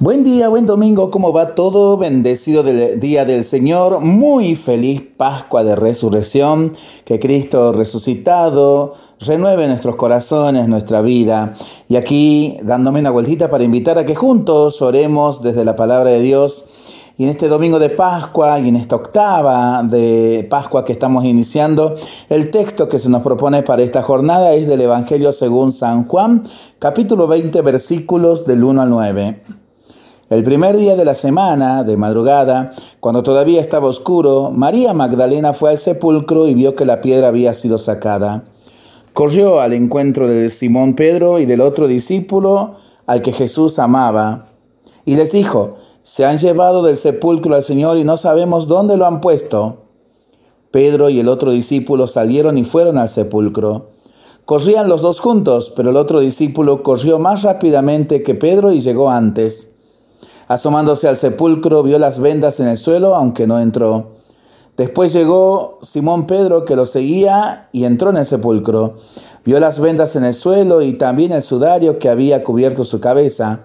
Buen día, buen domingo, ¿cómo va todo? Bendecido del día del Señor, muy feliz Pascua de Resurrección, que Cristo resucitado renueve nuestros corazones, nuestra vida. Y aquí dándome una vueltita para invitar a que juntos oremos desde la palabra de Dios. Y en este domingo de Pascua y en esta octava de Pascua que estamos iniciando, el texto que se nos propone para esta jornada es del Evangelio según San Juan, capítulo 20, versículos del 1 al 9. El primer día de la semana, de madrugada, cuando todavía estaba oscuro, María Magdalena fue al sepulcro y vio que la piedra había sido sacada. Corrió al encuentro de Simón Pedro y del otro discípulo al que Jesús amaba, y les dijo, se han llevado del sepulcro al Señor y no sabemos dónde lo han puesto. Pedro y el otro discípulo salieron y fueron al sepulcro. Corrían los dos juntos, pero el otro discípulo corrió más rápidamente que Pedro y llegó antes. Asomándose al sepulcro, vio las vendas en el suelo, aunque no entró. Después llegó Simón Pedro, que lo seguía, y entró en el sepulcro. Vio las vendas en el suelo y también el sudario que había cubierto su cabeza.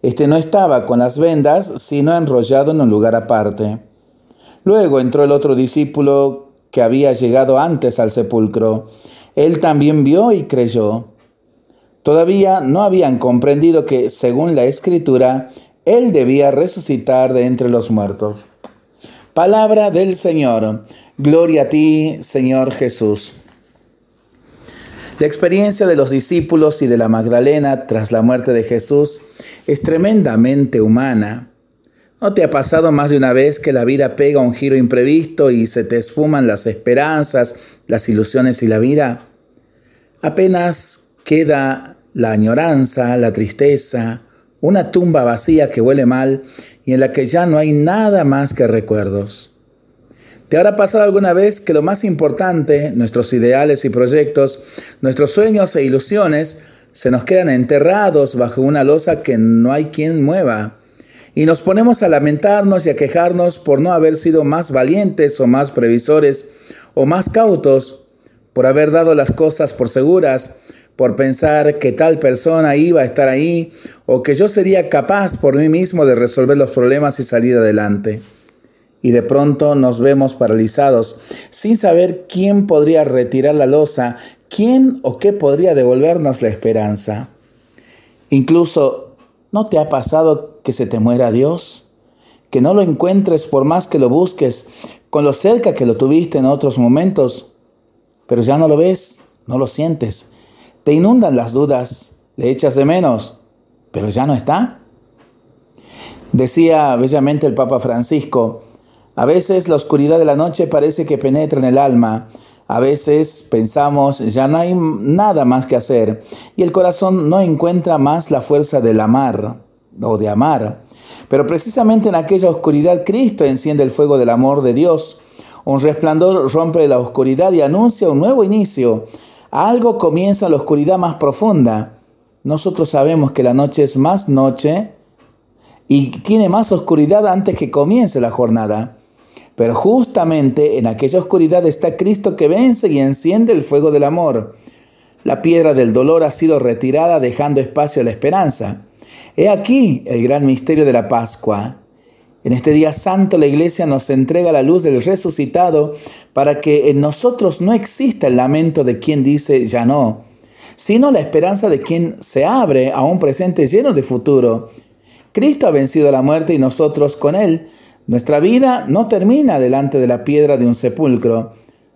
Este no estaba con las vendas, sino enrollado en un lugar aparte. Luego entró el otro discípulo que había llegado antes al sepulcro. Él también vio y creyó. Todavía no habían comprendido que, según la escritura, él debía resucitar de entre los muertos. Palabra del Señor. Gloria a ti, Señor Jesús. La experiencia de los discípulos y de la Magdalena tras la muerte de Jesús es tremendamente humana. ¿No te ha pasado más de una vez que la vida pega un giro imprevisto y se te esfuman las esperanzas, las ilusiones y la vida? Apenas queda la añoranza, la tristeza, una tumba vacía que huele mal y en la que ya no hay nada más que recuerdos. ¿Te habrá pasado alguna vez que lo más importante, nuestros ideales y proyectos, nuestros sueños e ilusiones, se nos quedan enterrados bajo una losa que no hay quien mueva? Y nos ponemos a lamentarnos y a quejarnos por no haber sido más valientes o más previsores o más cautos, por haber dado las cosas por seguras, por pensar que tal persona iba a estar ahí o que yo sería capaz por mí mismo de resolver los problemas y salir adelante. Y de pronto nos vemos paralizados, sin saber quién podría retirar la losa, quién o qué podría devolvernos la esperanza. Incluso, ¿no te ha pasado que se te muera Dios? Que no lo encuentres por más que lo busques, con lo cerca que lo tuviste en otros momentos, pero ya no lo ves, no lo sientes te inundan las dudas, le echas de menos, pero ya no está. Decía bellamente el Papa Francisco, a veces la oscuridad de la noche parece que penetra en el alma, a veces pensamos ya no hay nada más que hacer y el corazón no encuentra más la fuerza del amar o de amar. Pero precisamente en aquella oscuridad Cristo enciende el fuego del amor de Dios. Un resplandor rompe la oscuridad y anuncia un nuevo inicio, algo comienza la oscuridad más profunda. Nosotros sabemos que la noche es más noche y tiene más oscuridad antes que comience la jornada. Pero justamente en aquella oscuridad está Cristo que vence y enciende el fuego del amor. La piedra del dolor ha sido retirada dejando espacio a la esperanza. He aquí el gran misterio de la Pascua. En este día santo la iglesia nos entrega la luz del resucitado para que en nosotros no exista el lamento de quien dice ya no, sino la esperanza de quien se abre a un presente lleno de futuro. Cristo ha vencido la muerte y nosotros con él. Nuestra vida no termina delante de la piedra de un sepulcro.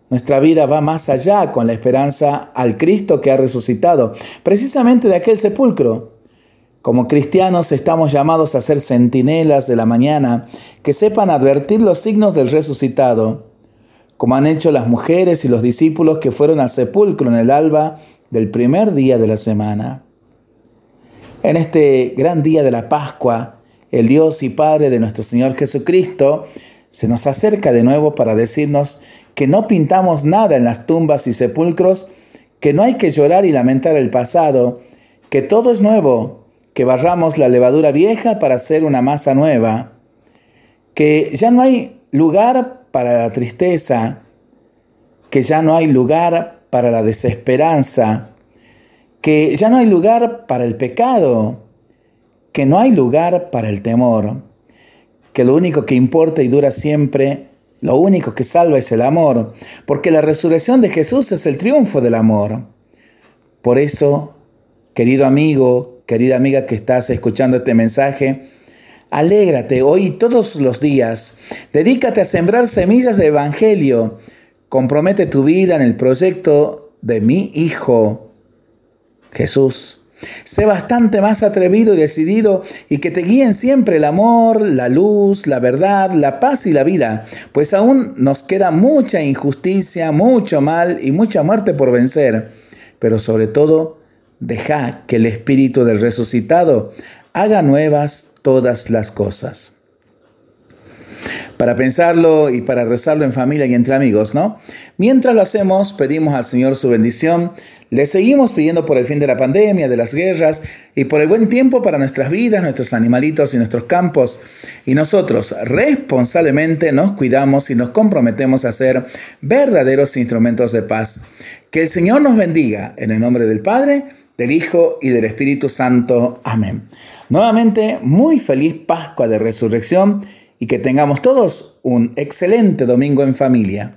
Nuestra vida va más allá con la esperanza al Cristo que ha resucitado, precisamente de aquel sepulcro. Como cristianos estamos llamados a ser centinelas de la mañana que sepan advertir los signos del resucitado, como han hecho las mujeres y los discípulos que fueron al sepulcro en el alba del primer día de la semana. En este gran día de la Pascua, el Dios y Padre de nuestro Señor Jesucristo se nos acerca de nuevo para decirnos que no pintamos nada en las tumbas y sepulcros, que no hay que llorar y lamentar el pasado, que todo es nuevo, que barramos la levadura vieja para hacer una masa nueva, que ya no hay lugar para la tristeza, que ya no hay lugar para la desesperanza, que ya no hay lugar para el pecado, que no hay lugar para el temor, que lo único que importa y dura siempre, lo único que salva es el amor, porque la resurrección de Jesús es el triunfo del amor. Por eso, querido amigo, querida amiga que estás escuchando este mensaje, alégrate hoy todos los días, dedícate a sembrar semillas de evangelio, compromete tu vida en el proyecto de mi Hijo Jesús. Sé bastante más atrevido y decidido y que te guíen siempre el amor, la luz, la verdad, la paz y la vida, pues aún nos queda mucha injusticia, mucho mal y mucha muerte por vencer. Pero sobre todo, deja que el Espíritu del resucitado haga nuevas todas las cosas para pensarlo y para rezarlo en familia y entre amigos, ¿no? Mientras lo hacemos, pedimos al Señor su bendición, le seguimos pidiendo por el fin de la pandemia, de las guerras y por el buen tiempo para nuestras vidas, nuestros animalitos y nuestros campos. Y nosotros responsablemente nos cuidamos y nos comprometemos a ser verdaderos instrumentos de paz. Que el Señor nos bendiga en el nombre del Padre, del Hijo y del Espíritu Santo. Amén. Nuevamente, muy feliz Pascua de Resurrección y que tengamos todos un excelente domingo en familia.